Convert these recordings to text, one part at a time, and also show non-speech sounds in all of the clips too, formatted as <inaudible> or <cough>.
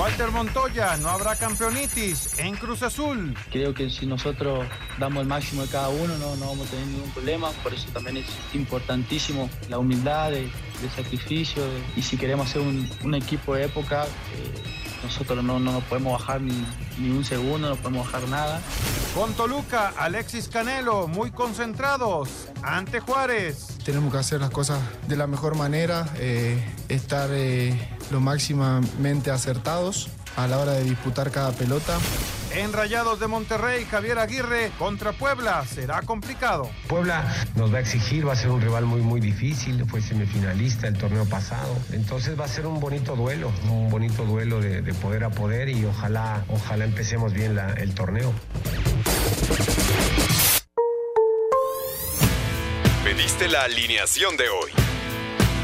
Walter Montoya, no habrá campeonitis en Cruz Azul. Creo que si nosotros damos el máximo de cada uno, no, no vamos a tener ningún problema. Por eso también es importantísimo la humildad, el sacrificio. y si queremos un, un equipo de época, eh, nosotros no, no nos podemos bajar ni, ni un segundo, no podemos bajar nada. Con Toluca, Alexis Canelo, muy concentrados. Ante Juárez. Tenemos que hacer las cosas de la mejor manera, eh, estar eh, lo máximamente acertados a la hora de disputar cada pelota. En Rayados de Monterrey, Javier Aguirre contra Puebla. Será complicado. Puebla nos va a exigir, va a ser un rival muy muy difícil, fue semifinalista el torneo pasado, entonces va a ser un bonito duelo, un bonito duelo de, de poder a poder y ojalá, ojalá empecemos bien la- el torneo. Pediste la alineación de hoy.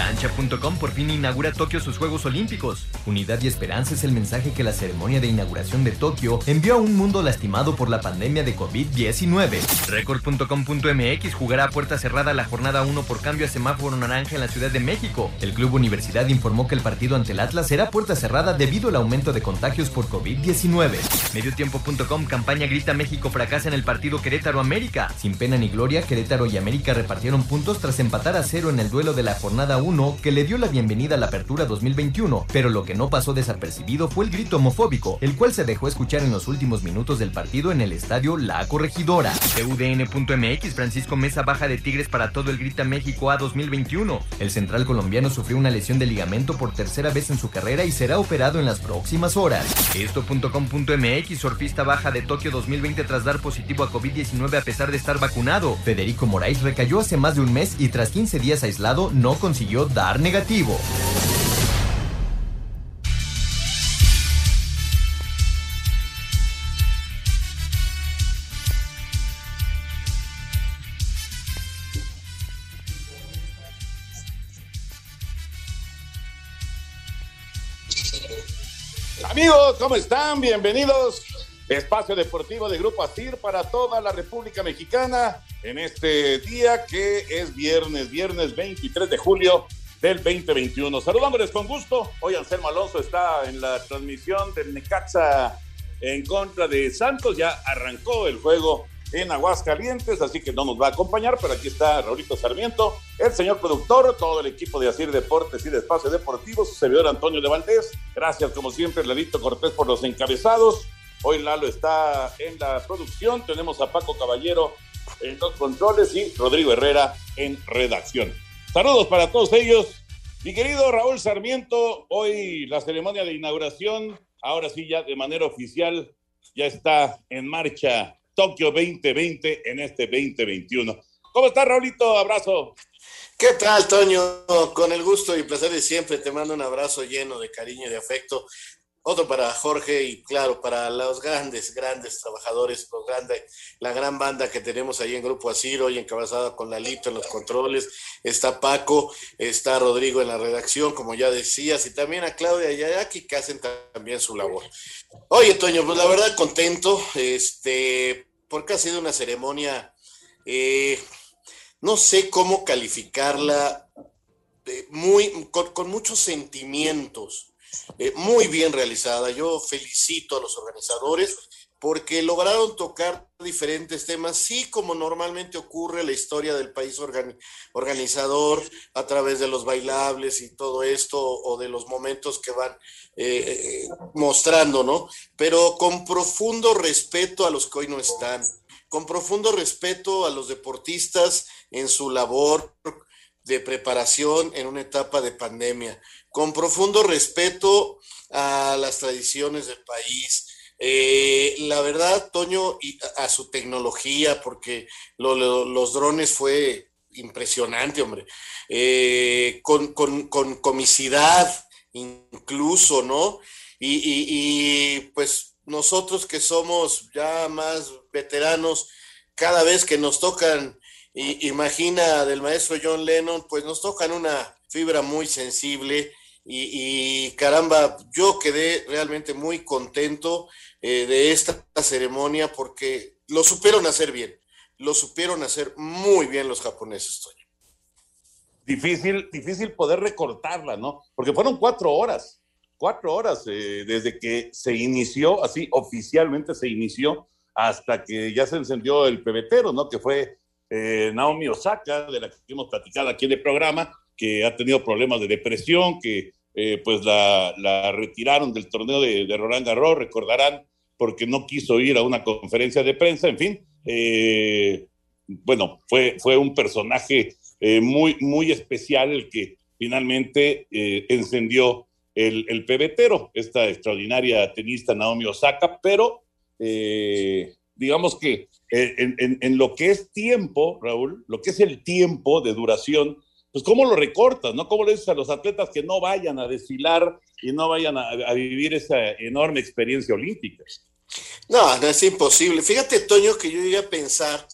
Cancha.com por fin inaugura Tokio sus Juegos Olímpicos. Unidad y esperanza es el mensaje que la ceremonia de inauguración de Tokio envió a un mundo lastimado por la pandemia de COVID-19. Record.com.mx jugará a puerta cerrada la jornada 1 por cambio a semáforo naranja en la Ciudad de México. El Club Universidad informó que el partido ante el Atlas será puerta cerrada debido al aumento de contagios por COVID-19. Mediotiempo.com campaña Grita México fracasa en el partido Querétaro-América. Sin pena ni gloria, Querétaro y América repartieron puntos tras empatar a cero en el duelo de la jornada 1 que le dio la bienvenida a la apertura 2021, pero lo que no pasó desapercibido fue el grito homofóbico, el cual se dejó escuchar en los últimos minutos del partido en el estadio La Corregidora. TUDN.mx Francisco Mesa baja de Tigres para todo el Grita México A 2021. El central colombiano sufrió una lesión de ligamento por tercera vez en su carrera y será operado en las próximas horas. Esto.com.mx surfista baja de Tokio 2020 tras dar positivo a COVID-19 a pesar de estar vacunado. Federico Moraes recayó hace más de un mes y tras 15 días aislado no consiguió dar negativo. Amigos, ¿cómo están? Bienvenidos. Espacio Deportivo de Grupo ASIR para toda la República Mexicana en este día que es viernes, viernes 23 de julio del 2021. Saludándoles con gusto. Hoy Anselmo Alonso está en la transmisión del Necaxa en contra de Santos. Ya arrancó el juego en Aguascalientes, así que no nos va a acompañar, pero aquí está Raulito Sarmiento, el señor productor, todo el equipo de Asir Deportes y de Espacio Deportivo, su servidor Antonio de Valdés. Gracias, como siempre, Lalito Cortés por los encabezados. Hoy Lalo está en la producción, tenemos a Paco Caballero en los controles y Rodrigo Herrera en redacción. Saludos para todos ellos. Mi querido Raúl Sarmiento, hoy la ceremonia de inauguración, ahora sí ya de manera oficial, ya está en marcha Tokio 2020 en este 2021. ¿Cómo estás, Raulito? Abrazo. ¿Qué tal, Toño? Con el gusto y placer de siempre, te mando un abrazo lleno de cariño y de afecto. Otro para Jorge y claro, para los grandes, grandes trabajadores, los grandes, la gran banda que tenemos ahí en Grupo Asir, hoy encabezada con Lalito en los controles, está Paco, está Rodrigo en la redacción, como ya decías, y también a Claudia y a Jackie que hacen también su labor. Oye, Toño, pues la verdad contento, este, porque ha sido una ceremonia, eh, no sé cómo calificarla, eh, muy, con, con muchos sentimientos. Eh, muy bien realizada. Yo felicito a los organizadores porque lograron tocar diferentes temas, sí como normalmente ocurre la historia del país organizador a través de los bailables y todo esto, o de los momentos que van eh, mostrando, ¿no? Pero con profundo respeto a los que hoy no están, con profundo respeto a los deportistas en su labor de preparación en una etapa de pandemia, con profundo respeto a las tradiciones del país, eh, la verdad, Toño, y a, su tecnología, porque los drones fue impresionante, hombre, eh, con, comicidad incluso, ¿no? Y, pues nosotros que somos ya más veteranos, cada vez que nos tocan, imagina del maestro John Lennon, pues nos tocan una fibra muy sensible y, caramba, yo quedé realmente muy contento eh, de esta ceremonia porque lo supieron hacer bien, lo supieron hacer muy bien los japoneses, Toño. Difícil, difícil poder recortarla, ¿no? Porque fueron cuatro horas, cuatro horas eh, desde que se inició, así oficialmente se inició, hasta que ya se encendió el pebetero, ¿no? Que fue eh, Naomi Osaka, de la que hemos platicado aquí en el programa, que ha tenido problemas de depresión, que pues la, retiraron del torneo de, Roland Garros, recordarán porque no quiso ir a una conferencia de prensa, en fin. Eh, bueno, fue, fue un personaje eh, muy, muy especial el que finalmente eh, encendió el, pebetero, esta extraordinaria tenista Naomi Osaka, pero digamos que en, lo que es tiempo, Raúl, lo que es el tiempo de duración, pues cómo lo recortas, ¿no? ¿Cómo le dices a los atletas que no vayan a desfilar y no vayan a, vivir esa enorme experiencia olímpica? No, no es imposible. Fíjate, Toño, que yo llegué a pensar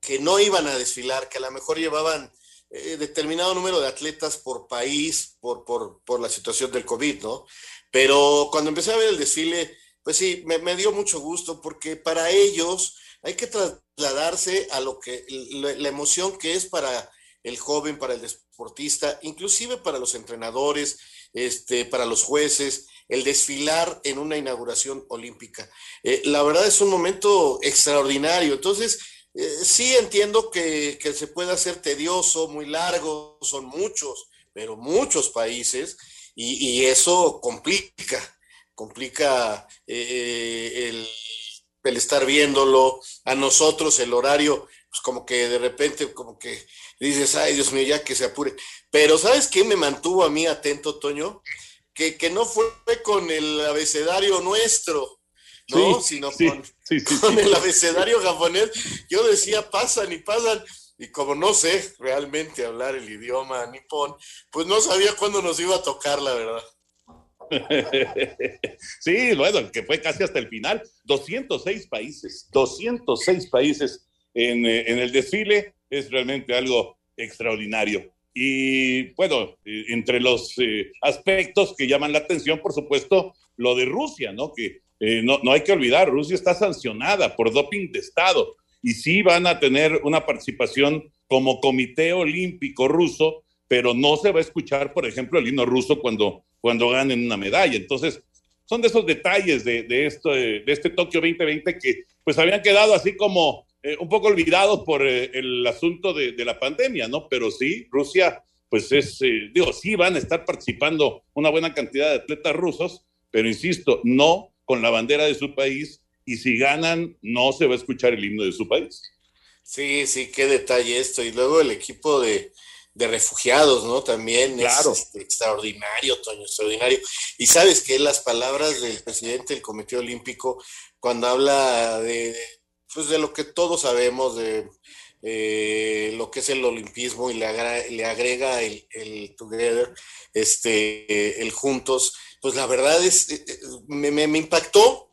que no iban a desfilar, que a lo mejor llevaban eh, determinado número de atletas por país, por, por, por, la situación del COVID, ¿no? Pero cuando empecé a ver el desfile, pues sí, me, dio mucho gusto porque para ellos hay que trasladarse a lo que, la emoción que es para el joven, para el deportista, inclusive para los entrenadores, este, para los jueces, el desfilar en una inauguración olímpica. Eh, la verdad es un momento extraordinario. Entonces, eh, sí entiendo que, se puede hacer tedioso, muy largo, son muchos, pero muchos países, y, eso complica, complica eh, el, estar viéndolo. A nosotros el horario, pues como que de repente, como que dices, ay Dios mío, ya que se apure. Pero ¿sabes qué me mantuvo a mí atento, Toño? que, no fue con el abecedario nuestro, ¿no? Sino con, el abecedario japonés. Yo decía, pasan y pasan. Y como no sé realmente hablar el idioma nipón, pues no sabía cuándo nos iba a tocar, la verdad. <laughs> sí, bueno, que fue casi hasta el final. 206 países, 206 países en, eh, en el desfile. Es realmente algo extraordinario. Y bueno, eh, entre los eh, aspectos que llaman la atención, por supuesto, lo de Rusia, ¿no? Que eh, no, no hay que olvidar, Rusia está sancionada por doping de Estado y sí van a tener una participación como Comité Olímpico Ruso, pero no se va a escuchar, por ejemplo, el himno ruso cuando, cuando ganen una medalla. Entonces, son de esos detalles de, de, esto, de este Tokio 2020 que pues habían quedado así como eh, un poco olvidados por eh, el asunto de, la pandemia, ¿no? Pero sí, Rusia, pues es, eh, digo, sí van a estar participando una buena cantidad de atletas rusos, pero insisto, no con la bandera de su país y si ganan, no se va a escuchar el himno de su país. Sí, sí, qué detalle esto. Y luego el equipo de, refugiados, ¿no? También claro. es este, extraordinario, Toño, extraordinario. Y sabes que las palabras del presidente del Comité Olímpico, cuando habla de, pues de lo que todos sabemos de eh, lo que es el olimpismo y le, agrega, el, el, together, este, el juntos, pues la verdad es, eh, eh, me, me, impactó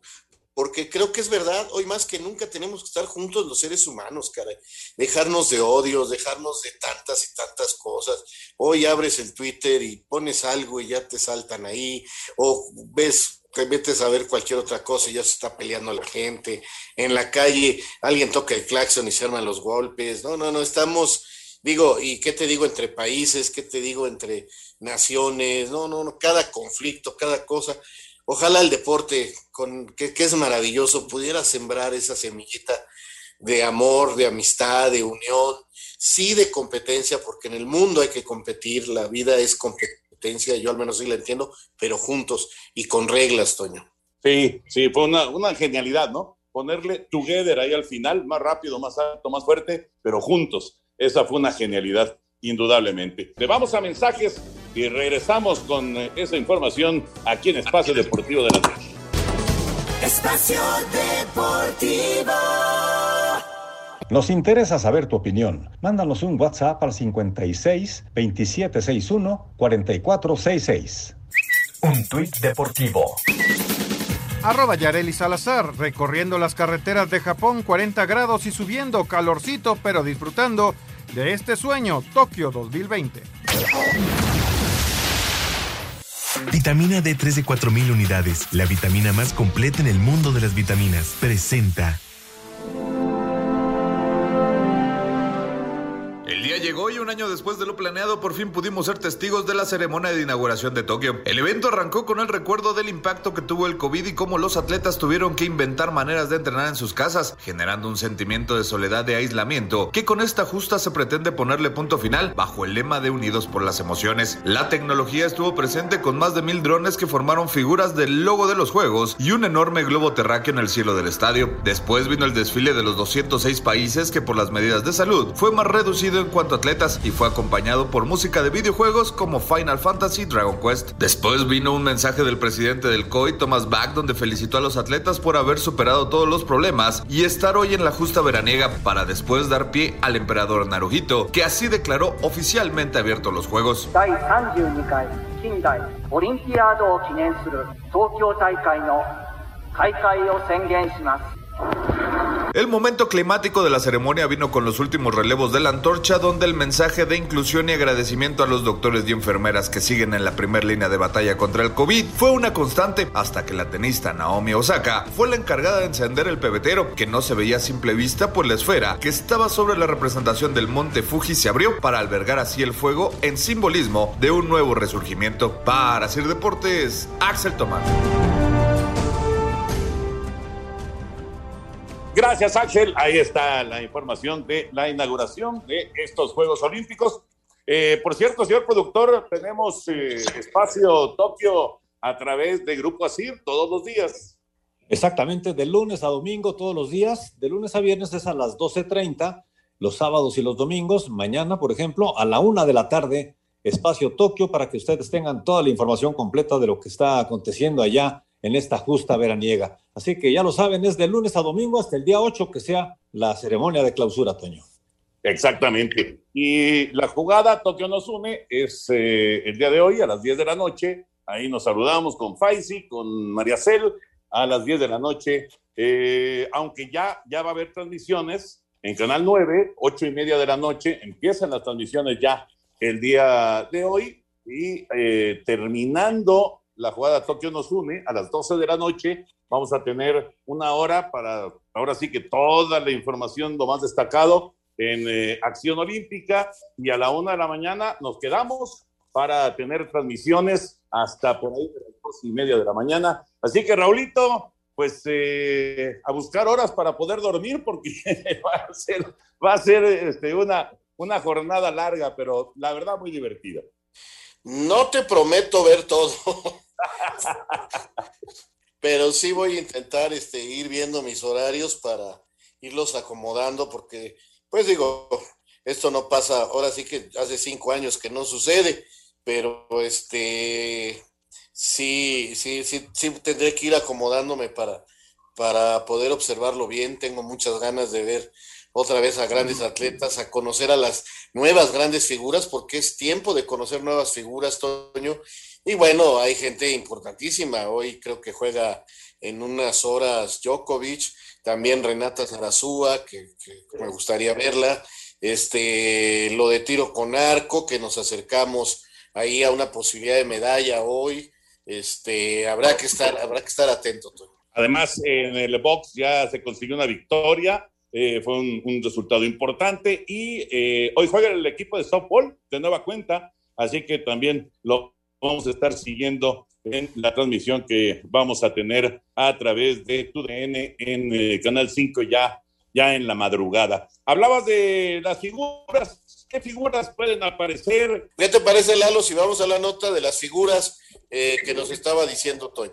porque creo que es verdad, hoy más que nunca tenemos que estar juntos los seres humanos, caray. Dejarnos de odios, dejarnos de tantas y tantas cosas. Hoy abres el Twitter y pones algo y ya te saltan ahí, o ves te metes a ver cualquier otra cosa y ya se está peleando la gente. En la calle alguien toca el claxon y se arman los golpes. No, no, no, estamos, digo, ¿y qué te digo entre países? ¿Qué te digo entre naciones? No, no, no, cada conflicto, cada cosa. ojalá el deporte, con, que, es maravilloso, pudiera sembrar esa semillita de amor, de amistad, de unión, sí de competencia, porque en el mundo hay que competir, la vida es competencia, yo al menos sí la entiendo, pero juntos y con reglas, Toño. Sí, sí, fue una, una genialidad, ¿no? Ponerle together ahí al final, más rápido, más alto, más fuerte, pero juntos. Esa fue una genialidad, indudablemente. Le vamos a mensajes y regresamos con eh, esa información aquí en Espacio Deportivo de la Noche. Espacio Deportivo. Nos interesa saber tu opinión. Mándanos un WhatsApp al 56 2761 4466. Un tuit deportivo. Arroba Yareli Salazar, recorriendo las carreteras de Japón 40 grados y subiendo, calorcito, pero disfrutando de este sueño, Tokio 2020. Vitamina D3 de 4000 unidades, la vitamina más completa en el mundo de las vitaminas, presenta. El día llegó y un año después de lo planeado por fin pudimos ser testigos de la ceremonia de inauguración de Tokio. El evento arrancó con el recuerdo del impacto que tuvo el COVID y cómo los atletas tuvieron que inventar maneras de entrenar en sus casas, generando un sentimiento de soledad de aislamiento que con esta justa se pretende ponerle punto final bajo el lema de Unidos por las Emociones. La tecnología estuvo presente con más de mil drones que formaron figuras del logo de los juegos y un enorme globo terráqueo en el cielo del estadio. Después vino el desfile de los 206 países que por las medidas de salud fue más reducido en cuanto a atletas y fue acompañado por música de videojuegos como Final Fantasy Dragon Quest. Después vino un mensaje del presidente del COI, Thomas Bach, donde felicitó a los atletas por haber superado todos los problemas y estar hoy en la justa veraniega para después dar pie al emperador Naruhito, que así declaró oficialmente abiertos los juegos. El momento climático de la ceremonia vino con los últimos relevos de la antorcha, donde el mensaje de inclusión y agradecimiento a los doctores y enfermeras que siguen en la primera línea de batalla contra el COVID fue una constante hasta que la tenista Naomi Osaka fue la encargada de encender el pebetero, que no se veía a simple vista, pues la esfera que estaba sobre la representación del monte Fuji se abrió para albergar así el fuego en simbolismo de un nuevo resurgimiento. Para Sir Deportes, Axel Tomás. Gracias, Axel. Ahí está la información de la inauguración de estos Juegos Olímpicos. Eh, por cierto, señor productor, tenemos eh, espacio Tokio a través de Grupo Asir todos los días. Exactamente, de lunes a domingo todos los días. De lunes a viernes es a las 12.30, los sábados y los domingos. Mañana, por ejemplo, a la una de la tarde, espacio Tokio para que ustedes tengan toda la información completa de lo que está aconteciendo allá en esta justa veraniega. Así que ya lo saben, es de lunes a domingo hasta el día 8 que sea la ceremonia de clausura, Toño. Exactamente. Y la jugada Tokio nos une es eh, el día de hoy a las 10 de la noche. Ahí nos saludamos con Faisy, con María Cel, a las 10 de la noche. Eh, aunque ya, ya va a haber transmisiones en Canal 9, 8 y media de la noche. Empiezan las transmisiones ya el día de hoy. Y eh, terminando la jugada Tokio nos une a las 12 de la noche. Vamos a tener una hora para, ahora sí que toda la información, lo más destacado en eh, Acción Olímpica. Y a la una de la mañana nos quedamos para tener transmisiones hasta por ahí de las dos y media de la mañana. Así que, Raulito, pues eh, a buscar horas para poder dormir porque <laughs> va a ser, este, una, una jornada larga, pero la verdad muy divertida. No te prometo ver todo, pero sí voy a intentar este, ir viendo mis horarios para irlos acomodando, porque, pues digo, esto no pasa, ahora sí que hace cinco años que no sucede, pero este, sí, sí, sí, sí tendré que ir acomodándome para, para poder observarlo bien. Tengo muchas ganas de ver otra vez a grandes atletas, a conocer a las nuevas grandes figuras, porque es tiempo de conocer nuevas figuras, Toño. Y bueno, hay gente importantísima. Hoy creo que juega en unas horas Djokovic, también Renata Zarazúa, que, me gustaría verla. Este, lo de tiro con arco, que nos acercamos ahí a una posibilidad de medalla hoy. Este, habrá que estar, habrá que estar atento. Además, en el box ya se consiguió una victoria eh, fue un, un, resultado importante y eh, hoy juega el equipo de softball de nueva cuenta, así que también lo vamos a estar siguiendo en la transmisión que vamos a tener a través de TUDN en eh, Canal 5 ya, ya en la madrugada. Hablabas de las figuras, ¿qué figuras pueden aparecer? ¿Qué te parece, Lalo, si vamos a la nota de las figuras eh, que nos estaba diciendo Toño?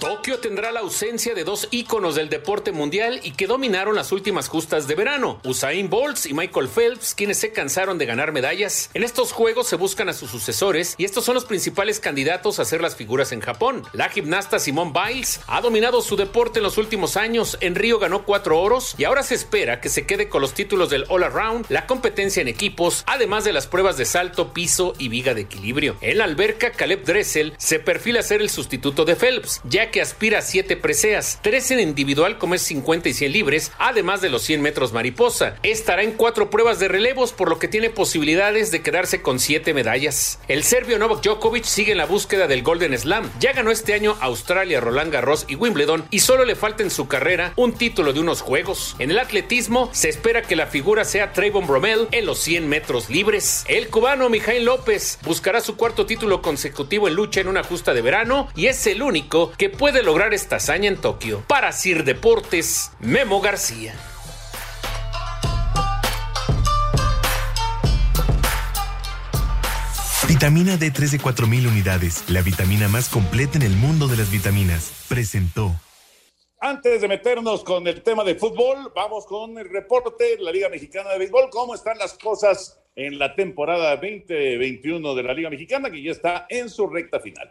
Tokio tendrá la ausencia de dos íconos del deporte mundial y que dominaron las últimas justas de verano, Usain Bolt y Michael Phelps, quienes se cansaron de ganar medallas. En estos juegos se buscan a sus sucesores y estos son los principales candidatos a ser las figuras en Japón. La gimnasta Simone Biles ha dominado su deporte en los últimos años. En Río ganó cuatro oros y ahora se espera que se quede con los títulos del All Around, la competencia en equipos, además de las pruebas de salto, piso y viga de equilibrio. En la alberca, Caleb Dressel se perfila ser el sustituto de Phelps, ya que aspira a siete preseas, tres en individual como es 50 y 100 libres, además de los 100 metros mariposa. Estará en cuatro pruebas de relevos, por lo que tiene posibilidades de quedarse con siete medallas. El serbio Novak Djokovic sigue en la búsqueda del Golden Slam. Ya ganó este año Australia, Roland Garros y Wimbledon y solo le falta en su carrera un título de unos juegos. En el atletismo se espera que la figura sea Trayvon Bromell en los 100 metros libres. El cubano Mijail López buscará su cuarto título consecutivo en lucha en una justa de verano y es el único que puede lograr esta hazaña en Tokio. Para Sir Deportes, Memo García. Vitamina D3 de 4000 unidades, la vitamina más completa en el mundo de las vitaminas, presentó. Antes de meternos con el tema de fútbol, vamos con el reporte de la Liga Mexicana de Béisbol. ¿Cómo están las cosas en la temporada 2021 de la Liga Mexicana, que ya está en su recta final?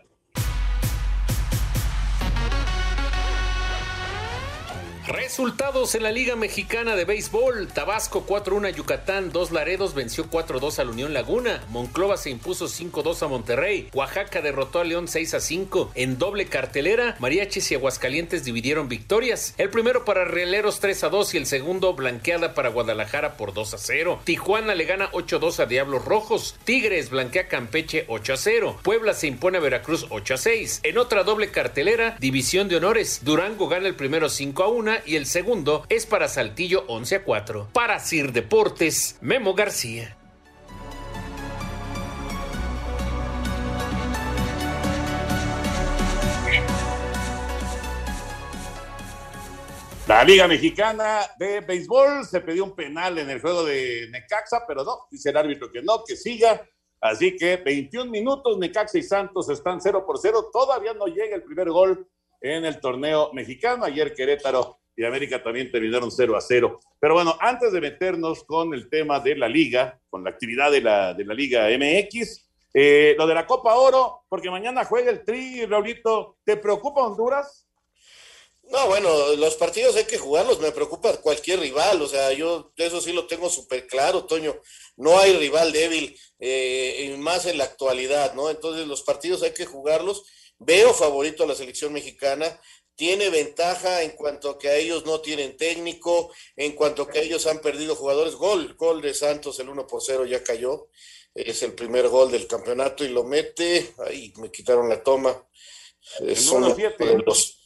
Resultados en la Liga Mexicana de Béisbol. Tabasco 4-1 a Yucatán, 2 Laredos venció 4-2 a la Unión Laguna. Monclova se impuso 5-2 a Monterrey. Oaxaca derrotó a León 6-5. En doble cartelera, Mariachis y Aguascalientes dividieron victorias. El primero para Rieleros 3-2 y el segundo blanqueada para Guadalajara por 2-0. Tijuana le gana 8-2 a Diablos Rojos. Tigres blanquea Campeche 8-0. Puebla se impone a Veracruz 8-6. En otra doble cartelera, División de Honores. Durango gana el primero 5-1 y el segundo es para Saltillo 11 a 4. Para Sir Deportes, Memo García. La Liga Mexicana de Béisbol se pidió un penal en el juego de Necaxa, pero no, dice el árbitro que no, que siga. Así que 21 minutos, Necaxa y Santos están 0 por 0. Todavía no llega el primer gol en el torneo mexicano. Ayer Querétaro y América también terminaron 0 a 0. Pero bueno, antes de meternos con el tema de la liga, con la actividad de la, de la Liga MX, eh, lo de la Copa Oro, porque mañana juega el Tri, Raulito, ¿te preocupa Honduras? No, bueno, los partidos hay que jugarlos, me preocupa cualquier rival, o sea, yo eso sí lo tengo súper claro, Toño, no hay rival débil, eh, más en la actualidad, ¿no? Entonces los partidos hay que jugarlos, veo favorito a la selección mexicana, tiene ventaja en cuanto a que a ellos no tienen técnico, en cuanto a que ellos han perdido jugadores, gol, gol de Santos, el 1 por 0 ya cayó, es el primer gol del campeonato y lo mete, ahí me quitaron la toma, son los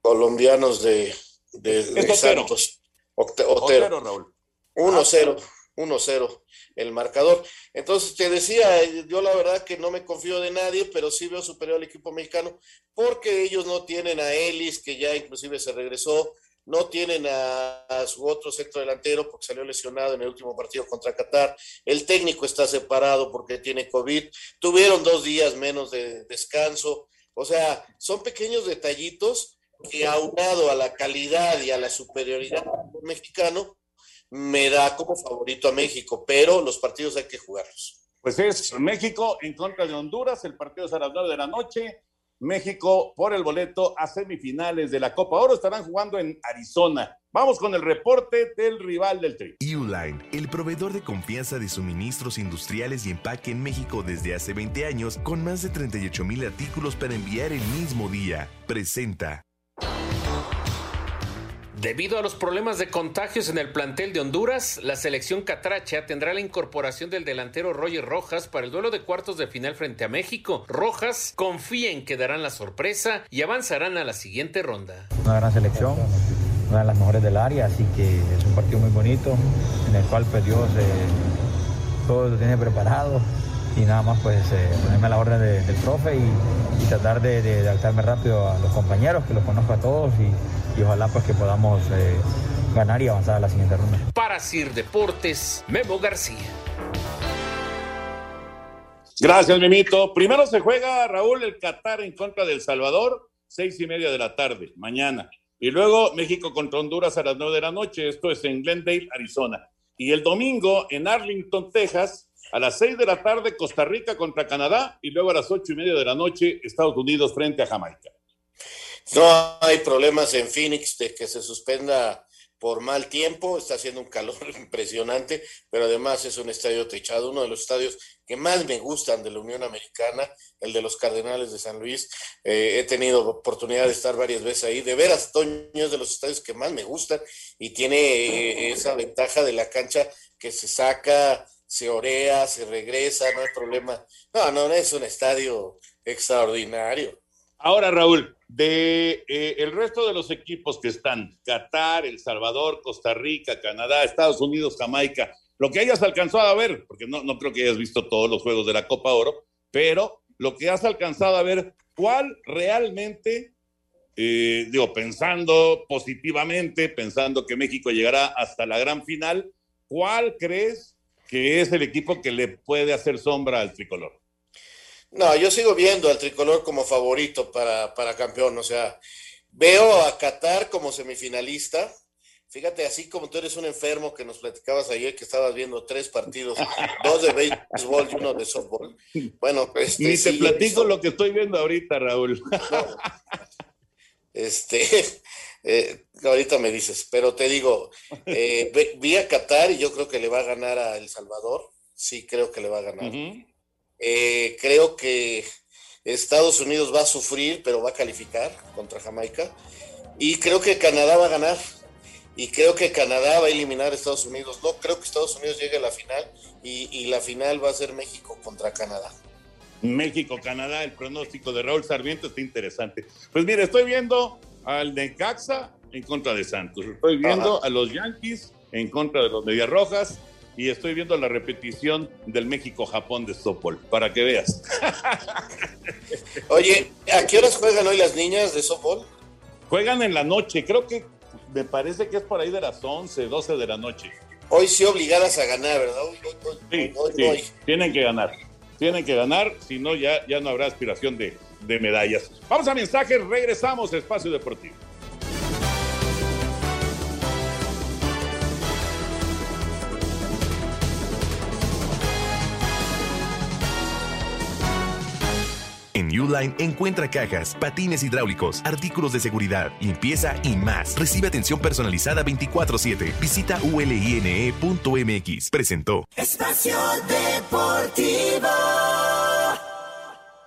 colombianos de, de, de Santos. Otero. Otero, Raúl. 1-0, 1-0 el marcador. Entonces te decía, yo la verdad que no me confío de nadie, pero sí veo superior al equipo mexicano porque ellos no tienen a Ellis, que ya inclusive se regresó, no tienen a, su otro sector delantero porque salió lesionado en el último partido contra Qatar, el técnico está separado porque tiene COVID, tuvieron dos días menos de descanso, o sea, son pequeños detallitos que aunado a la calidad y a la superioridad del mexicano, me da como favorito a México, pero los partidos hay que jugarlos. Pues es México en contra de Honduras, el partido es a las 9 de la noche. México por el boleto a semifinales de la Copa Oro estarán jugando en Arizona. Vamos con el reporte del rival del Tri. Uline, el proveedor de confianza de suministros industriales y empaque en México desde hace 20 años, con más de 38 mil artículos para enviar el mismo día, presenta. Debido a los problemas de contagios en el plantel de Honduras, la selección catracha tendrá la incorporación del delantero Roger Rojas para el duelo de cuartos de final frente a México. Rojas confía en que darán la sorpresa y avanzarán a la siguiente ronda. Una gran selección, una de las mejores del área, así que es un partido muy bonito en el cual pues Dios eh, todo lo tiene preparado y nada más pues eh, ponerme a la orden del profe y, tratar de, adaptarme rápido a los compañeros, que los conozco a todos y, ojalá pues que podamos eh, ganar y avanzar a la siguiente ronda. Para Sir Deportes, Memo García. Gracias, Mimito. Primero se juega, Raúl, el Qatar en contra del Salvador, seis y media de la tarde, mañana. Y luego México contra Honduras a las nueve de la noche. Esto es en Glendale, Arizona. Y el domingo en Arlington, Texas, a las seis de la tarde, Costa Rica contra Canadá. Y luego a las ocho y media de la noche, Estados Unidos frente a Jamaica. No hay problemas en Phoenix de que se suspenda por mal tiempo, está haciendo un calor <laughs> impresionante, pero además es un estadio techado, uno de los estadios que más me gustan de la Unión Americana, el de los Cardenales de San Luis. Eh, he tenido oportunidad de estar varias veces ahí. De veras, Toño es de los estadios que más me gustan y tiene eh, esa ventaja de la cancha que se saca, se orea, se regresa, no hay problema. No, no, es un estadio extraordinario. Ahora, Raúl, de eh, el resto de los equipos que están, Qatar, El Salvador, Costa Rica, Canadá, Estados Unidos, Jamaica, lo que hayas alcanzado a ver, porque no, no creo que hayas visto todos los juegos de la Copa Oro, pero lo que has alcanzado a ver, ¿cuál realmente, eh, digo, pensando positivamente, pensando que México llegará hasta la gran final, ¿cuál crees que es el equipo que le puede hacer sombra al tricolor? No, yo sigo viendo al tricolor como favorito para, para campeón. O sea, veo a Qatar como semifinalista. Fíjate, así como tú eres un enfermo que nos platicabas ayer que estabas viendo tres partidos, <laughs> dos de béisbol y uno de softball. Bueno, este, Ni te platico lo que estoy viendo ahorita, Raúl. este, <laughs> eh, ahorita me dices, pero te digo, eh, vi a Qatar y yo creo que le va a ganar a El Salvador. Sí, creo que le va a ganar. Eh, creo que Estados Unidos va a sufrir, pero va a calificar contra Jamaica. Y creo que Canadá va a ganar. Y creo que Canadá va a eliminar a Estados Unidos. No creo que Estados Unidos llegue a la final. Y, la final va a ser México contra Canadá. México-Canadá, el pronóstico de Raúl Sarmiento está interesante. Pues mire, estoy viendo al Necaxa en contra de Santos. Estoy viendo a los Yankees en contra de los Medias Rojas y estoy viendo la repetición del México-Japón de softball, para que veas. Oye, ¿a qué horas juegan hoy las niñas de softball? Juegan en la noche, creo que me parece que es por ahí de las 11, 12 de la noche. Hoy sí obligadas a ganar, ¿verdad? sí, sí. tienen que ganar, tienen que ganar, si no ya, ya no habrá aspiración de, de medallas. Vamos a mensajes, regresamos a Espacio Deportivo. Encuentra cajas, patines hidráulicos, artículos de seguridad, limpieza y más. Recibe atención personalizada 24/7. Visita uline.mx. Presentó. Espacio Deportivo.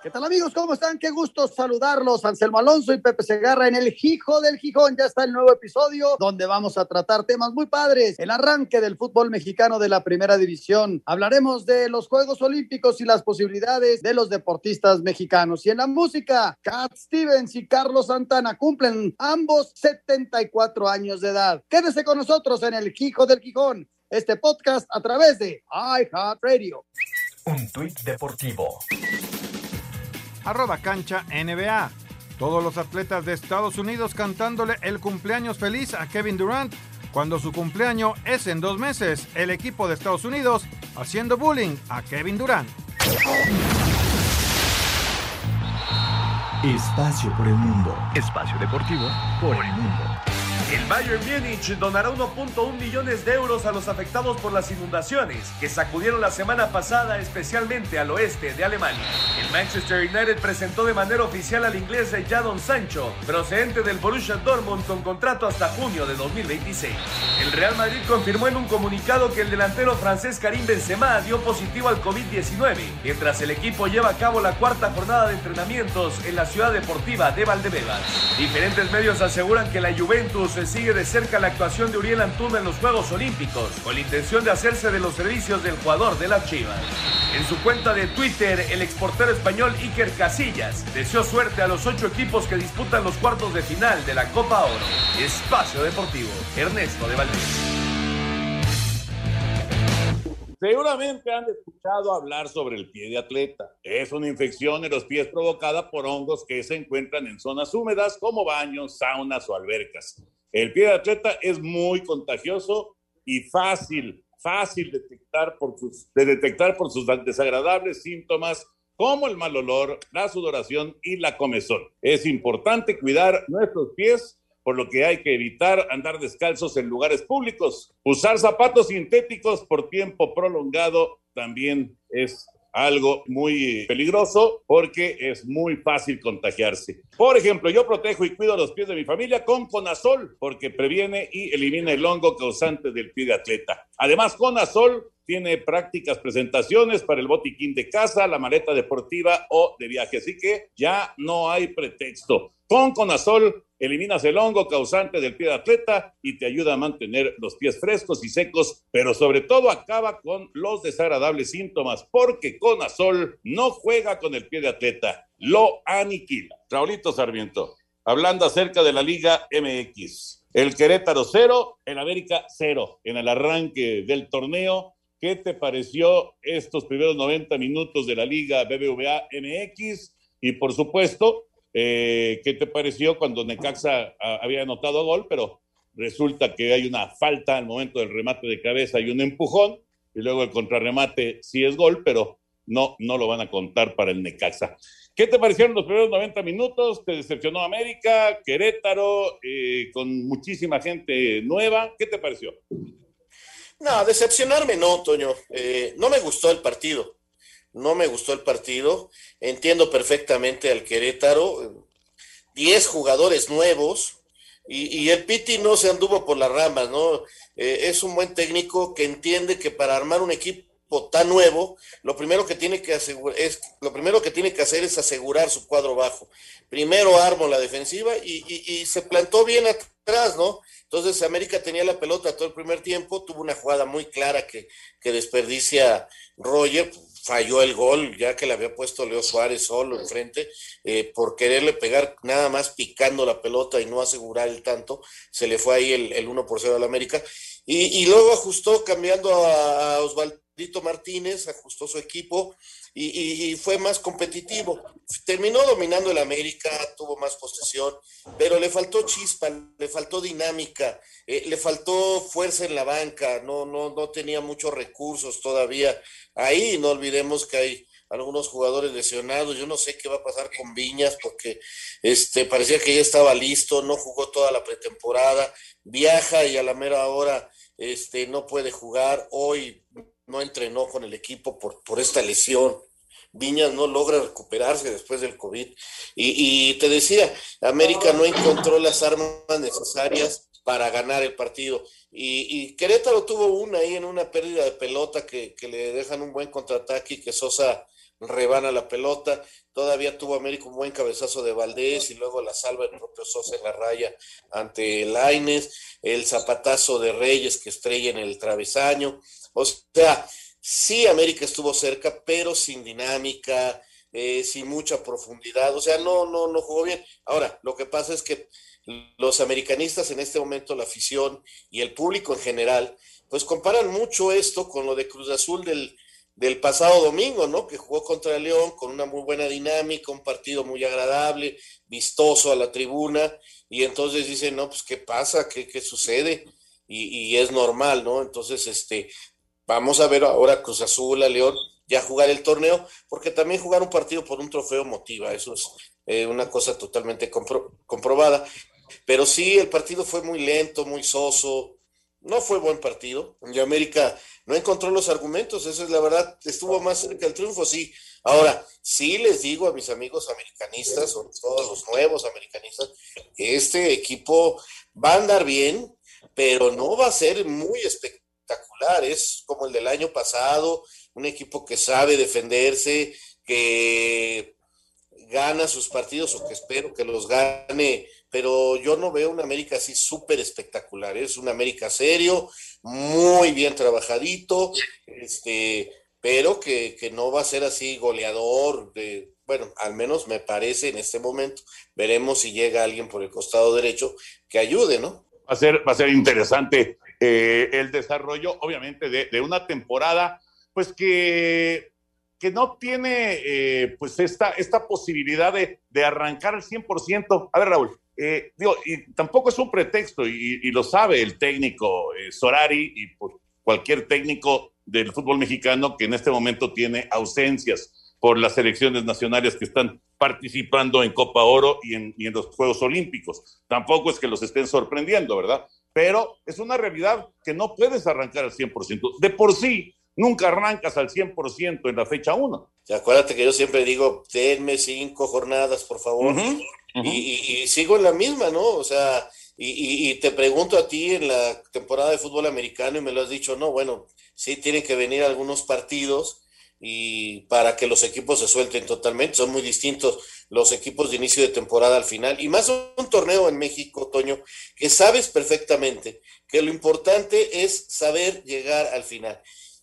¿Qué tal amigos? ¿Cómo están? Qué gusto saludarlos. Anselmo Alonso y Pepe Segarra en el Gijo del Gijón. Ya está el nuevo episodio donde vamos a tratar temas muy padres. El arranque del fútbol mexicano de la primera división. Hablaremos de los Juegos Olímpicos y las posibilidades de los deportistas mexicanos. Y en la música, Cat Stevens y Carlos Santana cumplen ambos 74 años de edad. Quédese con nosotros en el Gijo del Gijón. Este podcast a través de iHeartRadio. Un tuit deportivo arroba cancha NBA. Todos los atletas de Estados Unidos cantándole el cumpleaños feliz a Kevin Durant cuando su cumpleaños es en dos meses. El equipo de Estados Unidos haciendo bullying a Kevin Durant. Espacio por el mundo. Espacio deportivo por el mundo. El Bayern Múnich donará 1.1 millones de euros a los afectados por las inundaciones que sacudieron la semana pasada especialmente al oeste de Alemania. El Manchester United presentó de manera oficial al inglés Jadon Sancho, procedente del Borussia Dortmund con contrato hasta junio de 2026. El Real Madrid confirmó en un comunicado que el delantero francés Karim Benzema dio positivo al COVID-19, mientras el equipo lleva a cabo la cuarta jornada de entrenamientos en la ciudad deportiva de Valdebebas. Diferentes medios aseguran que la Juventus sigue de cerca la actuación de Uriel Antuna en los Juegos Olímpicos, con la intención de hacerse de los servicios del jugador de las Chivas. En su cuenta de Twitter, el exportero español Iker Casillas deseó suerte a los ocho equipos que disputan los cuartos de final de la Copa Oro. Espacio Deportivo, Ernesto de Valdés. Seguramente han escuchado hablar sobre el pie de atleta. Es una infección en los pies provocada por hongos que se encuentran en zonas húmedas como baños, saunas o albercas. El pie de atleta es muy contagioso y fácil, fácil detectar por sus, de detectar por sus desagradables síntomas como el mal olor, la sudoración y la comezón. Es importante cuidar nuestros pies por lo que hay que evitar andar descalzos en lugares públicos. Usar zapatos sintéticos por tiempo prolongado también es algo muy peligroso porque es muy fácil contagiarse. Por ejemplo, yo protejo y cuido los pies de mi familia con Conazol porque previene y elimina el hongo causante del pie de atleta. Además, Conazol tiene prácticas presentaciones para el botiquín de casa, la maleta deportiva o de viaje, así que ya no hay pretexto. Con Conazol eliminas el hongo causante del pie de atleta y te ayuda a mantener los pies frescos y secos, pero sobre todo acaba con los desagradables síntomas, porque Conazol no juega con el pie de atleta, lo aniquila. Raulito Sarmiento, hablando acerca de la Liga MX. El Querétaro cero, el América cero en el arranque del torneo. ¿Qué te pareció estos primeros 90 minutos de la Liga BBVA MX? Y por supuesto, eh, ¿Qué te pareció cuando Necaxa ah, había anotado gol, pero resulta que hay una falta al momento del remate de cabeza y un empujón, y luego el contrarremate sí es gol, pero no, no lo van a contar para el Necaxa. ¿Qué te parecieron los primeros 90 minutos? ¿Te decepcionó América, Querétaro, eh, con muchísima gente nueva? ¿Qué te pareció? No, decepcionarme no, Toño. Eh, no me gustó el partido no me gustó el partido. Entiendo perfectamente al Querétaro. Diez jugadores nuevos. Y, el Piti no se anduvo por las ramas, ¿no? Eh, es un buen técnico que entiende que para armar un equipo tan nuevo, lo primero que tiene que asegurar, es, lo primero que tiene que hacer es asegurar su cuadro bajo. Primero armo la defensiva y, y se plantó bien atrás, ¿no? Entonces América tenía la pelota todo el primer tiempo, tuvo una jugada muy clara que, que desperdicia Roger, falló el gol, ya que le había puesto Leo Suárez solo enfrente, eh, por quererle pegar nada más picando la pelota y no asegurar el tanto, se le fue ahí el, el 1 por 0 al América. Y, y, luego ajustó cambiando a, a Osvaldito Martínez, ajustó su equipo y, y, fue más competitivo. Terminó dominando el América, tuvo más posesión, pero le faltó chispa, le faltó dinámica, eh, le faltó fuerza en la banca, no, no, no tenía muchos recursos todavía. Ahí no olvidemos que hay algunos jugadores lesionados. Yo no sé qué va a pasar con Viñas porque este parecía que ya estaba listo, no jugó toda la pretemporada, viaja y a la mera hora este no puede jugar. Hoy no entrenó con el equipo por, por esta lesión. Viñas no logra recuperarse después del COVID. Y, y te decía, América no encontró las armas necesarias para ganar el partido. Y, Querétaro tuvo una ahí en una pérdida de pelota que, le dejan un buen contraataque y que Sosa rebana la pelota. Todavía tuvo América un buen cabezazo de Valdés y luego la salva el propio Sosa en la raya ante Laines, el zapatazo de Reyes que estrella en el travesaño. O sea, sí América estuvo cerca, pero sin dinámica, eh, sin mucha profundidad. O sea, no, no, no jugó bien. Ahora, lo que pasa es que los americanistas en este momento, la afición y el público en general, pues comparan mucho esto con lo de Cruz Azul del, del pasado domingo, ¿no? Que jugó contra León con una muy buena dinámica, un partido muy agradable, vistoso a la tribuna, y entonces dicen, no, pues, ¿qué pasa? ¿Qué, qué sucede? Y, y, es normal, ¿no? Entonces, este, vamos a ver ahora Cruz Azul, a León, ya jugar el torneo, porque también jugar un partido por un trofeo motiva, eso es eh, una cosa totalmente comprobada. Pero sí, el partido fue muy lento, muy soso. No fue buen partido. Y América no encontró los argumentos. Eso es la verdad. Estuvo más cerca del triunfo, sí. Ahora, sí les digo a mis amigos americanistas, sobre todo los nuevos americanistas, que este equipo va a andar bien, pero no va a ser muy espectacular. Es como el del año pasado, un equipo que sabe defenderse, que gana sus partidos o que espero que los gane pero yo no veo una América así súper espectacular. Es un América serio, muy bien trabajadito, este, pero que, que, no va a ser así goleador. De, bueno, al menos me parece en este momento. Veremos si llega alguien por el costado derecho que ayude, ¿no? Va a ser, va a ser interesante eh, el desarrollo, obviamente, de, de una temporada pues que, que no tiene eh, pues esta, esta posibilidad de, de arrancar al 100%. A ver, Raúl, eh, digo, y tampoco es un pretexto, y, lo sabe el técnico eh, Sorari y pues, cualquier técnico del fútbol mexicano que en este momento tiene ausencias por las selecciones nacionales que están participando en Copa Oro y en, y en los Juegos Olímpicos. Tampoco es que los estén sorprendiendo, ¿verdad? Pero es una realidad que no puedes arrancar al 100%. De por sí, nunca arrancas al 100% en la fecha 1. Acuérdate que yo siempre digo, denme cinco jornadas, por favor. Uh -huh, uh -huh. Y, y, y, sigo en la misma, ¿no? O sea, y, y, te pregunto a ti en la temporada de fútbol americano y me lo has dicho, no, bueno, sí tienen que venir algunos partidos y para que los equipos se suelten totalmente. Son muy distintos los equipos de inicio de temporada al final. Y más un torneo en México, Toño, que sabes perfectamente que lo importante es saber llegar al final.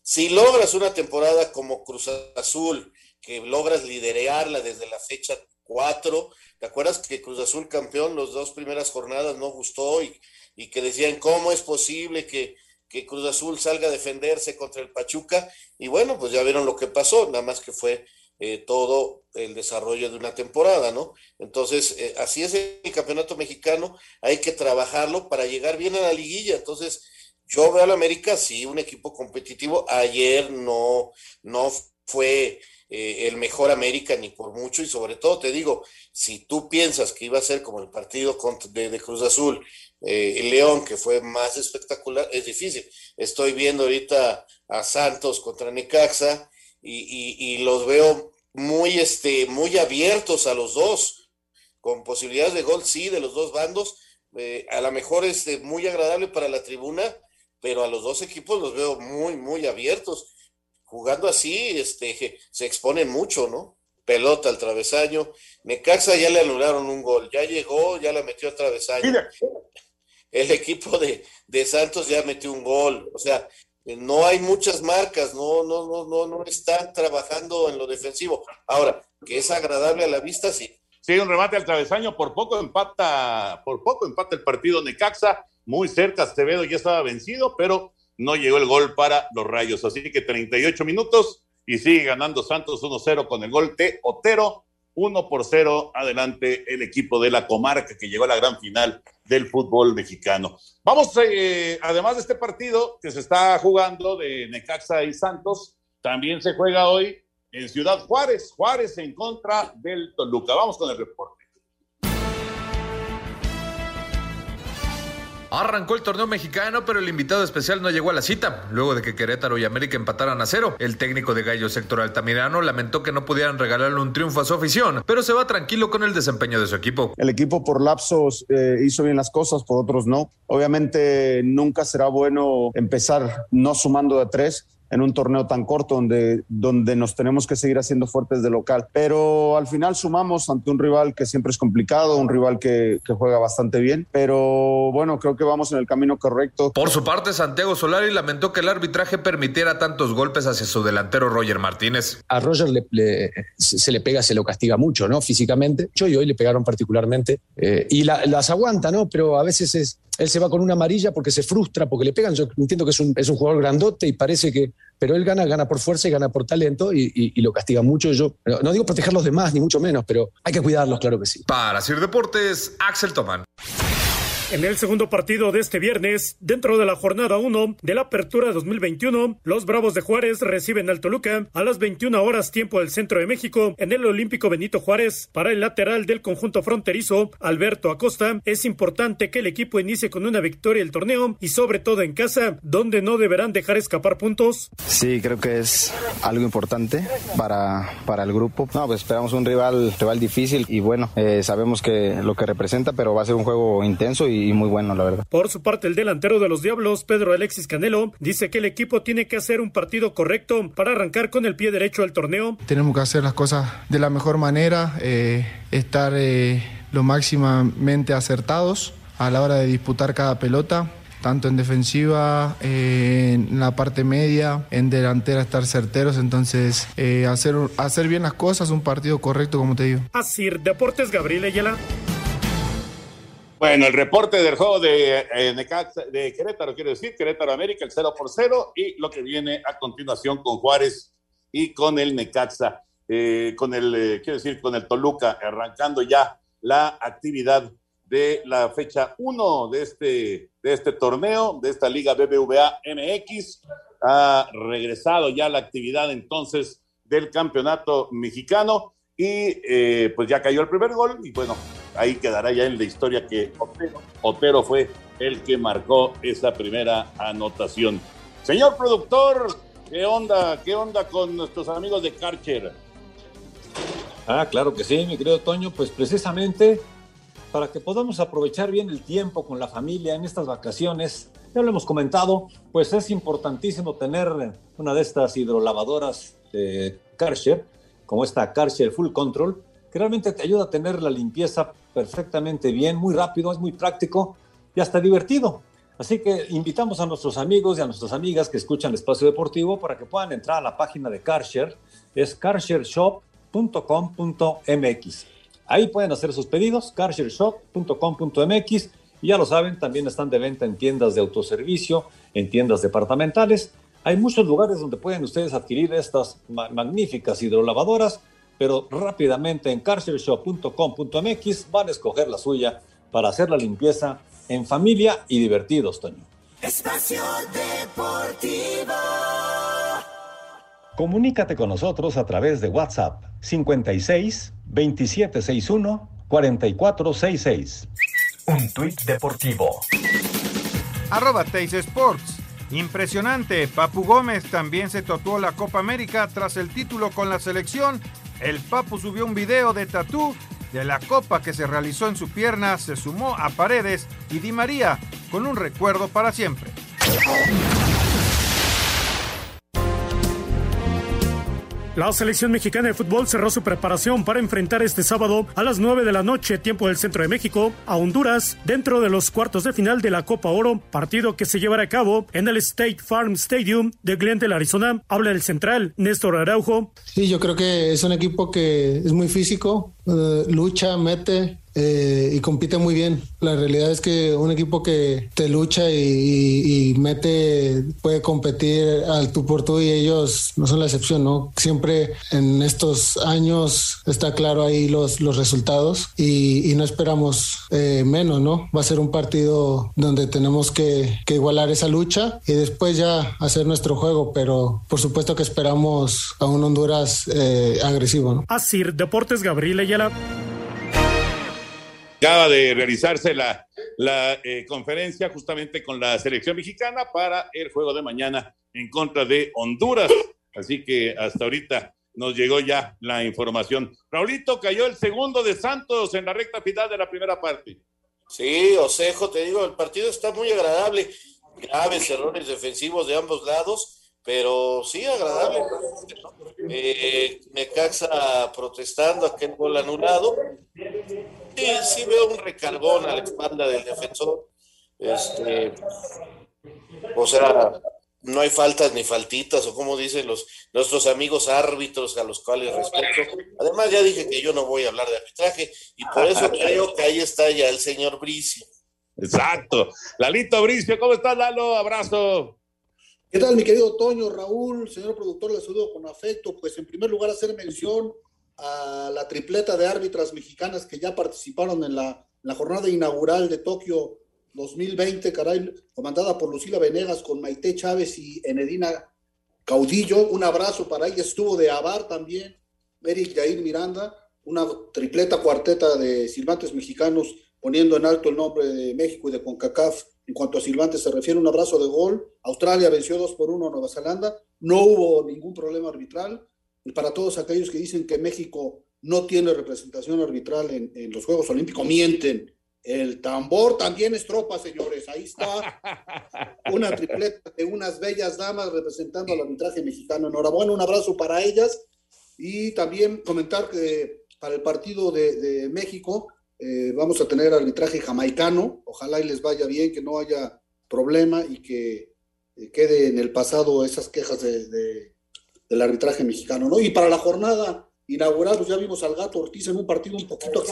Si logras una temporada como Cruz Azul, que logras liderarla desde la fecha 4, ¿te acuerdas que Cruz Azul campeón las dos primeras jornadas no gustó y, y que decían cómo es posible que que Cruz Azul salga a defenderse contra el Pachuca y bueno, pues ya vieron lo que pasó, nada más que fue eh, todo el desarrollo de una temporada, ¿no? Entonces, eh, así es el campeonato mexicano, hay que trabajarlo para llegar bien a la liguilla, entonces yo veo al América, sí, un equipo competitivo, ayer no, no fue eh, el mejor América ni por mucho y sobre todo te digo, si tú piensas que iba a ser como el partido de, de Cruz Azul, eh, León, que fue más espectacular, es difícil. Estoy viendo ahorita a Santos contra Necaxa y, y, y, los veo muy, este, muy abiertos a los dos, con posibilidades de gol, sí, de los dos bandos. Eh, a lo mejor es este, muy agradable para la tribuna, pero a los dos equipos los veo muy, muy abiertos. Jugando así, este, se exponen mucho, ¿no? Pelota al travesaño. Necaxa ya le anularon un gol, ya llegó, ya la metió al travesaño. Mira el equipo de, de, Santos ya metió un gol. O sea, no hay muchas marcas, no, no, no, no, no están trabajando en lo defensivo. Ahora, que es agradable a la vista, sí. Sí, un remate al travesaño, por poco empata, por poco empata el partido Necaxa, muy cerca, Acevedo ya estaba vencido, pero no llegó el gol para los Rayos. Así que 38 minutos y sigue ganando Santos 1-0 con el gol de Otero. 1 por 0 adelante el equipo de la comarca que llegó a la gran final del fútbol mexicano. Vamos, eh, además de este partido que se está jugando de Necaxa y Santos, también se juega hoy en Ciudad Juárez, Juárez en contra del Toluca. Vamos con el reporte. Arrancó el torneo mexicano, pero el invitado especial no llegó a la cita. Luego de que Querétaro y América empataran a cero, el técnico de Gallos Héctor Altamirano lamentó que no pudieran regalarle un triunfo a su afición, pero se va tranquilo con el desempeño de su equipo. El equipo por lapsos eh, hizo bien las cosas, por otros no. Obviamente nunca será bueno empezar no sumando de tres en un torneo tan corto donde, donde nos tenemos que seguir haciendo fuertes de local. Pero al final sumamos ante un rival que siempre es complicado, un rival que, que, juega bastante bien, pero bueno, creo que vamos en el camino correcto. Por su parte, Santiago Solari lamentó que el arbitraje permitiera tantos golpes hacia su delantero Roger Martínez. A Roger le, le, se le pega, se lo castiga mucho, ¿no? Físicamente. Yo y hoy le pegaron particularmente. Eh, y la, las aguanta, ¿no? Pero a veces es, él se va con una amarilla porque se frustra, porque le pegan. Yo entiendo que es un, es un jugador grandote y parece que. Pero él gana, gana por fuerza y gana por talento y, lo castiga mucho. Yo no, no, digo proteger a los demás, ni mucho menos, pero hay que cuidarlos, claro que sí. Para Sir Deportes, Axel Tomán. En el segundo partido de este viernes, dentro de la jornada 1 de la Apertura 2021, los Bravos de Juárez reciben al Toluca a las 21 horas tiempo del centro de México en el Olímpico Benito Juárez. Para el lateral del conjunto fronterizo, Alberto Acosta, es importante que el equipo inicie con una victoria el torneo y sobre todo en casa, donde no deberán dejar escapar puntos. Sí, creo que es algo importante para, para el grupo. No, pues esperamos un rival, rival difícil y bueno, eh, sabemos que lo que representa, pero va a ser un juego intenso y y muy bueno, la verdad. Por su parte, el delantero de los Diablos, Pedro Alexis Canelo, dice que el equipo tiene que hacer un partido correcto para arrancar con el pie derecho al torneo. Tenemos que hacer las cosas de la mejor manera, eh, estar eh, lo máximamente acertados a la hora de disputar cada pelota tanto en defensiva, eh, en la parte media, en delantera estar certeros, entonces eh, hacer, hacer bien las cosas, un partido correcto como te digo. Así, Deportes Gabriel Ayala. Bueno, el reporte del juego de, eh, de Querétaro, quiero decir, Querétaro América, el 0 por 0, y lo que viene a continuación con Juárez y con el Necaxa, eh, con el, eh, quiero decir, con el Toluca, arrancando ya la actividad de la fecha 1 de este, de este torneo, de esta Liga BBVA MX. Ha regresado ya la actividad entonces del campeonato mexicano y pues ya cayó el primer gol y bueno, ahí quedará ya en la historia que Otero, fue el que marcó esa primera anotación. Señor productor, ¿qué onda? ¿Qué onda con nuestros amigos de Karcher? Ah, claro que sí, mi querido Toño, pues precisamente para que podamos aprovechar bien el tiempo con la familia en estas vacaciones, ya lo hemos comentado, pues es importantísimo tener una de estas hidrolavadoras de Karcher, como esta Karcher Full Control, que realmente te ayuda a tener la limpieza perfectamente bien, muy rápido, es muy práctico y hasta divertido. Así que invitamos a nuestros amigos y a nuestras amigas que escuchan el Espacio Deportivo para que puedan entrar a la página de Carshare, es carshareshop.com.mx. Ahí pueden hacer sus pedidos, carshareshop.com.mx. Y ya lo saben, también están de venta en tiendas de autoservicio, en tiendas departamentales. Hay muchos lugares donde pueden ustedes adquirir estas magníficas hidrolavadoras pero rápidamente en carcershop.com.mx van a escoger la suya para hacer la limpieza en familia y divertidos, Toño. Espacio Deportivo. Comunícate con nosotros a través de WhatsApp 56 2761 4466. Un tuit deportivo. Arroba Teis Sports. Impresionante, Papu Gómez también se tatuó la Copa América tras el título con la selección el Papu subió un video de tatú de la copa que se realizó en su pierna, se sumó a Paredes y Di María con un recuerdo para siempre. La selección mexicana de fútbol cerró su preparación para enfrentar este sábado a las 9 de la noche, tiempo del centro de México, a Honduras, dentro de los cuartos de final de la Copa Oro, partido que se llevará a cabo en el State Farm Stadium de Glendale, Arizona. Habla el central, Néstor Araujo. Sí, yo creo que es un equipo que es muy físico, eh, lucha, mete, eh, y compite muy bien. La realidad es que un equipo que te lucha y, mete puede competir al tú por tú y ellos no son la excepción, ¿no? Siempre en estos años está claro ahí los, los resultados y, no esperamos eh, menos, ¿no? Va a ser un partido donde tenemos que, igualar esa lucha y después ya hacer nuestro juego, pero por supuesto que esperamos a un Honduras eh, agresivo, ¿no? Así, Deportes Gabriel Ayala. Acaba de realizarse la, la eh, conferencia justamente con la selección mexicana para el juego de mañana en contra de Honduras. Así que hasta ahorita nos llegó ya la información. Raulito cayó el segundo de Santos en la recta final de la primera parte. Sí, Osejo, te digo, el partido está muy agradable. Graves errores defensivos de ambos lados, pero sí agradable. Eh, Necaxa protestando aquel gol anulado Sí, sí veo un recargón a la espalda del defensor. Este, o sea, no hay faltas ni faltitas, o como dicen los nuestros amigos árbitros a los cuales respeto. Además, ya dije que yo no voy a hablar de arbitraje, y por eso <laughs> creo que ahí está ya el señor Bricio. Exacto. Lalito Bricio, ¿cómo estás, Lalo? Abrazo. ¿Qué tal, mi querido Toño, Raúl, señor productor? Le saludo con afecto. Pues en primer lugar, hacer mención a la tripleta de árbitras mexicanas que ya participaron en la, jornada inaugural de Tokio 2020, caray, comandada por Lucila Venegas con Maite Chávez y Enedina Caudillo. Un abrazo para ella. Estuvo de Avar también, Eric Yair Miranda, una tripleta cuarteta de silbantes mexicanos poniendo en alto el nombre de México y de CONCACAF. En cuanto a silbantes se refiere, un abrazo de gol. Australia venció 2 por 1 a Nueva Zelanda. No hubo ningún problema arbitral para todos aquellos que dicen que México no tiene representación arbitral en, los Juegos Olímpicos, mienten. El tambor también es tropa, señores. Ahí está <laughs> una tripleta de unas bellas damas representando al arbitraje mexicano. Enhorabuena, un abrazo para ellas. Y también comentar que para el partido de, México eh, vamos a tener arbitraje jamaicano. Ojalá y les vaya bien, que no haya problema y que eh, quede en el pasado esas quejas de del arbitraje mexicano, ¿no? Y para la jornada inaugural, pues ya vimos al gato Ortiz en un partido un poquito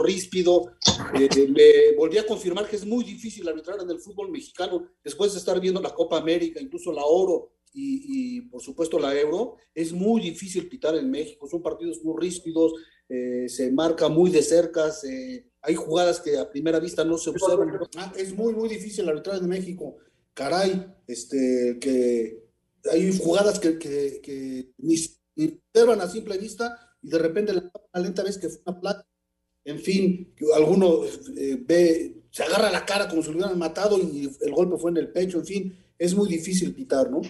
ríspido. Eh, me volví a confirmar que es muy difícil arbitrar en el fútbol mexicano después de estar viendo la Copa América, incluso la Oro y, por supuesto la Euro. Es muy difícil pitar en México, son partidos muy ríspidos, eh, se marca muy de cerca, hay jugadas que a primera vista no se observan. Ah, es muy, muy difícil arbitrar en México. Caray, este, que hay jugadas que, que, que ni observan a simple vista y de repente la lenta vez que fue una plata. En fin, alguno eh, ve, se agarra la cara como si lo hubieran matado y el golpe fue en el pecho. En fin, es muy difícil pitar, ¿no?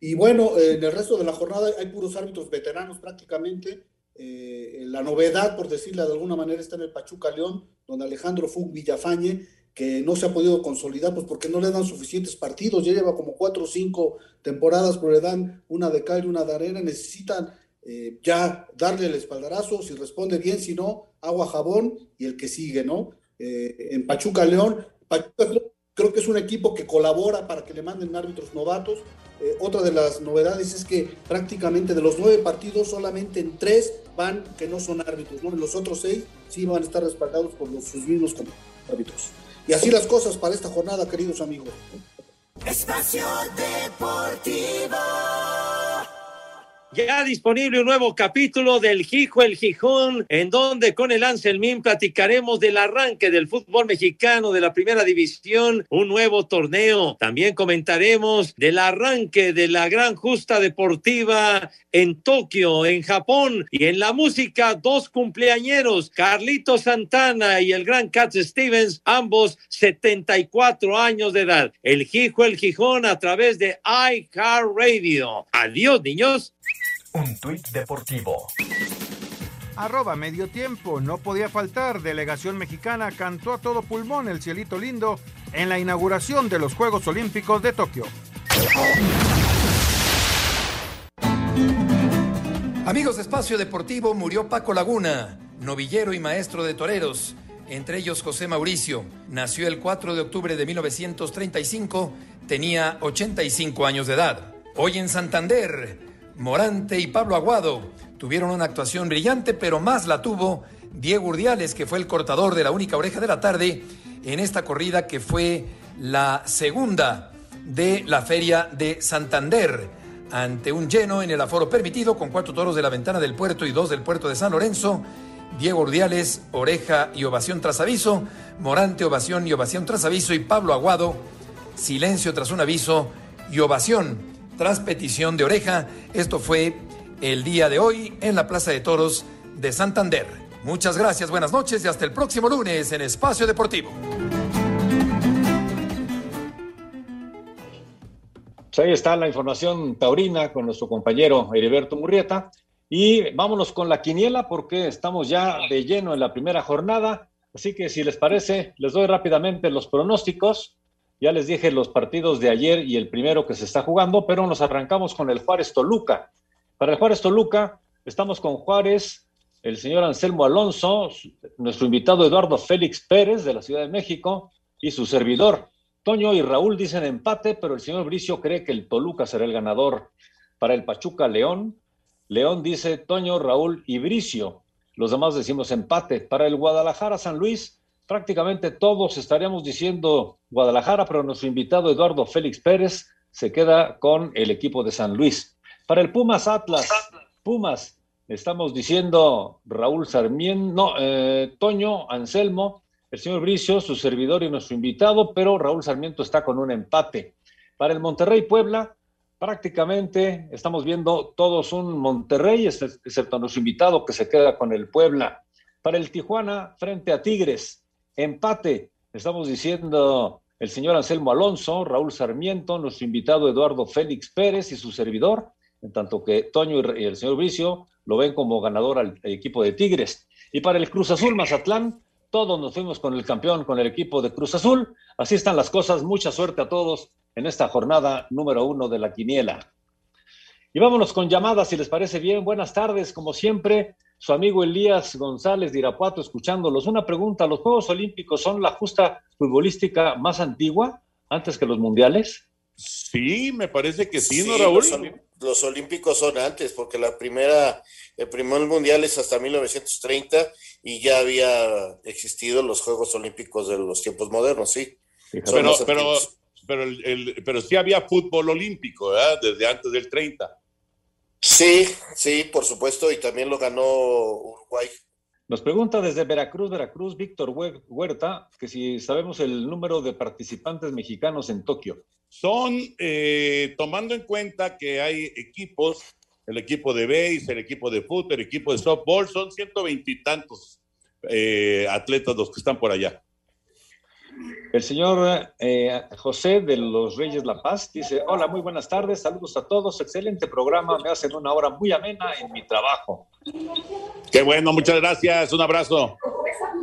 Y bueno, en el resto de la jornada hay puros árbitros veteranos prácticamente. Eh, la novedad, por decirle de alguna manera, está en el Pachuca León, donde Alejandro Fug Villafañe, que no se ha podido consolidar, pues porque no le dan suficientes partidos, ya lleva como cuatro o cinco temporadas, pero le dan una de cal y una de arena, necesitan eh, ya darle el espaldarazo, si responde bien, si no, agua, jabón y el que sigue, ¿no? Eh, en Pachuca León, Pachuca creo que es un equipo que colabora para que le manden árbitros novatos. Eh, otra de las novedades es que prácticamente de los nueve partidos, solamente en tres van que no son árbitros, ¿no? En los otros seis sí van a estar respaldados por los, sus mismos árbitros. Y así las cosas para esta jornada, queridos amigos. Espacio Deportivo. Ya disponible un nuevo capítulo del Gijo el Gijón, en donde con el Anselmín platicaremos del arranque del fútbol mexicano de la primera división, un nuevo torneo. También comentaremos del arranque de la gran justa deportiva en Tokio, en Japón, y en la música, dos cumpleañeros, Carlito Santana y el gran Cat Stevens, ambos 74 años de edad. El Gijo el Gijón a través de iHeartRadio. Adiós, niños. Un tuit deportivo. Arroba medio tiempo, no podía faltar. Delegación mexicana cantó a todo pulmón el cielito lindo en la inauguración de los Juegos Olímpicos de Tokio. Amigos de Espacio Deportivo, murió Paco Laguna, novillero y maestro de toreros, entre ellos José Mauricio. Nació el 4 de octubre de 1935, tenía 85 años de edad. Hoy en Santander, Morante y Pablo Aguado tuvieron una actuación brillante, pero más la tuvo Diego Urdiales, que fue el cortador de la única oreja de la tarde en esta corrida que fue la segunda de la Feria de Santander. Ante un lleno en el aforo permitido, con cuatro toros de la ventana del puerto y dos del puerto de San Lorenzo, Diego Urdiales, oreja y ovación tras aviso, Morante, ovación y ovación tras aviso, y Pablo Aguado, silencio tras un aviso y ovación tras petición de oreja. Esto fue el día de hoy en la Plaza de Toros de Santander. Muchas gracias, buenas noches y hasta el próximo lunes en Espacio Deportivo. Pues ahí está la información taurina con nuestro compañero Heriberto Murrieta. Y vámonos con la quiniela porque estamos ya de lleno en la primera jornada. Así que si les parece, les doy rápidamente los pronósticos ya les dije los partidos de ayer y el primero que se está jugando, pero nos arrancamos con el Juárez Toluca. Para el Juárez Toluca, estamos con Juárez, el señor Anselmo Alonso, nuestro invitado Eduardo Félix Pérez de la Ciudad de México y su servidor. Toño y Raúl dicen empate, pero el señor Bricio cree que el Toluca será el ganador. Para el Pachuca León, León dice Toño, Raúl y Bricio. Los demás decimos empate. Para el Guadalajara San Luis, prácticamente todos estaríamos diciendo Guadalajara, pero nuestro invitado Eduardo Félix Pérez se queda con el equipo de San Luis. Para el Pumas Atlas, Pumas, estamos diciendo Raúl Sarmiento, no, eh, Toño, Anselmo, el señor Bricio, su servidor y nuestro invitado, pero Raúl Sarmiento está con un empate. Para el Monterrey Puebla, prácticamente estamos viendo todos un Monterrey, excepto nuestro invitado que se queda con el Puebla. Para el Tijuana, frente a Tigres, Empate, estamos diciendo el señor Anselmo Alonso, Raúl Sarmiento, nuestro invitado Eduardo Félix Pérez y su servidor, en tanto que Toño y el señor Vicio lo ven como ganador al equipo de Tigres. Y para el Cruz Azul Mazatlán, todos nos fuimos con el campeón, con el equipo de Cruz Azul. Así están las cosas. Mucha suerte a todos en esta jornada número uno de la quiniela. Y vámonos con llamadas, si les parece bien. Buenas tardes, como siempre su amigo Elías González de Irapuato escuchándolos. Una pregunta, ¿los Juegos Olímpicos son la justa futbolística más antigua antes que los mundiales? Sí, me parece que sí, ¿no, Raúl? Los, los olímpicos son antes, porque la primera, el primer mundial es hasta 1930 y ya había existido los Juegos Olímpicos de los tiempos modernos, sí. Pero, pero, pero, el, el- pero sí había fútbol olímpico, ¿verdad? Desde antes del 30. Sí, sí, por supuesto, y también lo ganó Uruguay. Nos pregunta desde Veracruz, Veracruz, Víctor Hue- Huerta, que si sabemos el número de participantes mexicanos en Tokio. Son, eh, tomando en cuenta que hay equipos, el equipo de base, el equipo de fútbol, el equipo de softball, son 120 y tantos eh, atletas los que están por allá. El señor eh, José de los Reyes La Paz dice, hola, muy buenas tardes, saludos a todos, excelente programa, me hacen una hora muy amena en mi trabajo. Qué bueno, muchas gracias, un abrazo.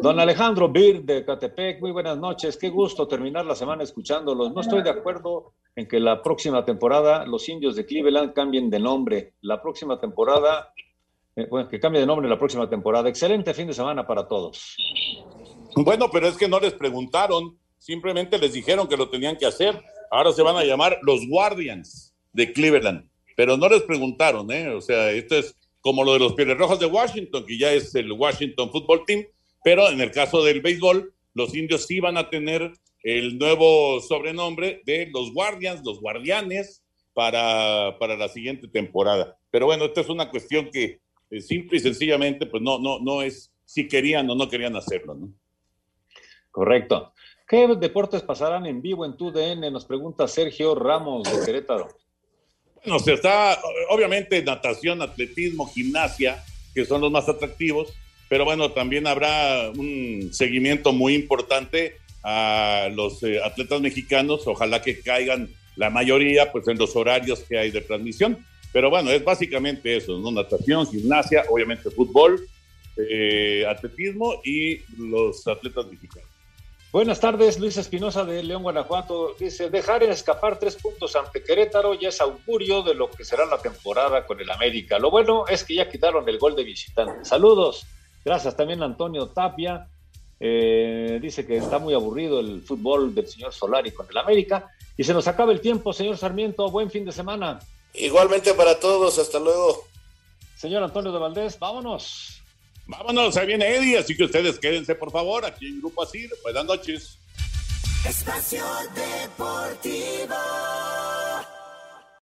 Don Alejandro Bir de Catepec, muy buenas noches, qué gusto terminar la semana escuchándolos. No estoy de acuerdo en que la próxima temporada los indios de Cleveland cambien de nombre. La próxima temporada, eh, bueno, que cambie de nombre la próxima temporada. Excelente fin de semana para todos. Bueno, pero es que no les preguntaron, simplemente les dijeron que lo tenían que hacer. Ahora se van a llamar los Guardians de Cleveland, pero no les preguntaron, ¿eh? O sea, esto es como lo de los Pieles Rojas de Washington, que ya es el Washington Football Team, pero en el caso del béisbol, los indios sí van a tener el nuevo sobrenombre de los Guardians, los Guardianes, para, para la siguiente temporada. Pero bueno, esta es una cuestión que eh, simple y sencillamente, pues no, no, no es si querían o no querían hacerlo, ¿no? Correcto. ¿Qué deportes pasarán en vivo en TUDN? Nos pregunta Sergio Ramos de Querétaro. Bueno, se está, obviamente, natación, atletismo, gimnasia, que son los más atractivos, pero bueno, también habrá un seguimiento muy importante a los eh, atletas mexicanos, ojalá que caigan la mayoría, pues en los horarios que hay de transmisión. Pero bueno, es básicamente eso, ¿no? Natación, gimnasia, obviamente fútbol, eh, atletismo y los atletas mexicanos. Buenas tardes, Luis Espinosa de León, Guanajuato. Dice, dejar escapar tres puntos ante Querétaro ya es augurio de lo que será la temporada con el América. Lo bueno es que ya quitaron el gol de visitante. Saludos. Gracias también a Antonio Tapia. Eh, dice que está muy aburrido el fútbol del señor Solari con el América. Y se nos acaba el tiempo, señor Sarmiento. Buen fin de semana. Igualmente para todos, hasta luego. Señor Antonio de Valdés, vámonos. Vámonos, ahí viene Eddie, así que ustedes quédense por favor aquí en Grupo Asir. Buenas noches. Espacio Deportivo.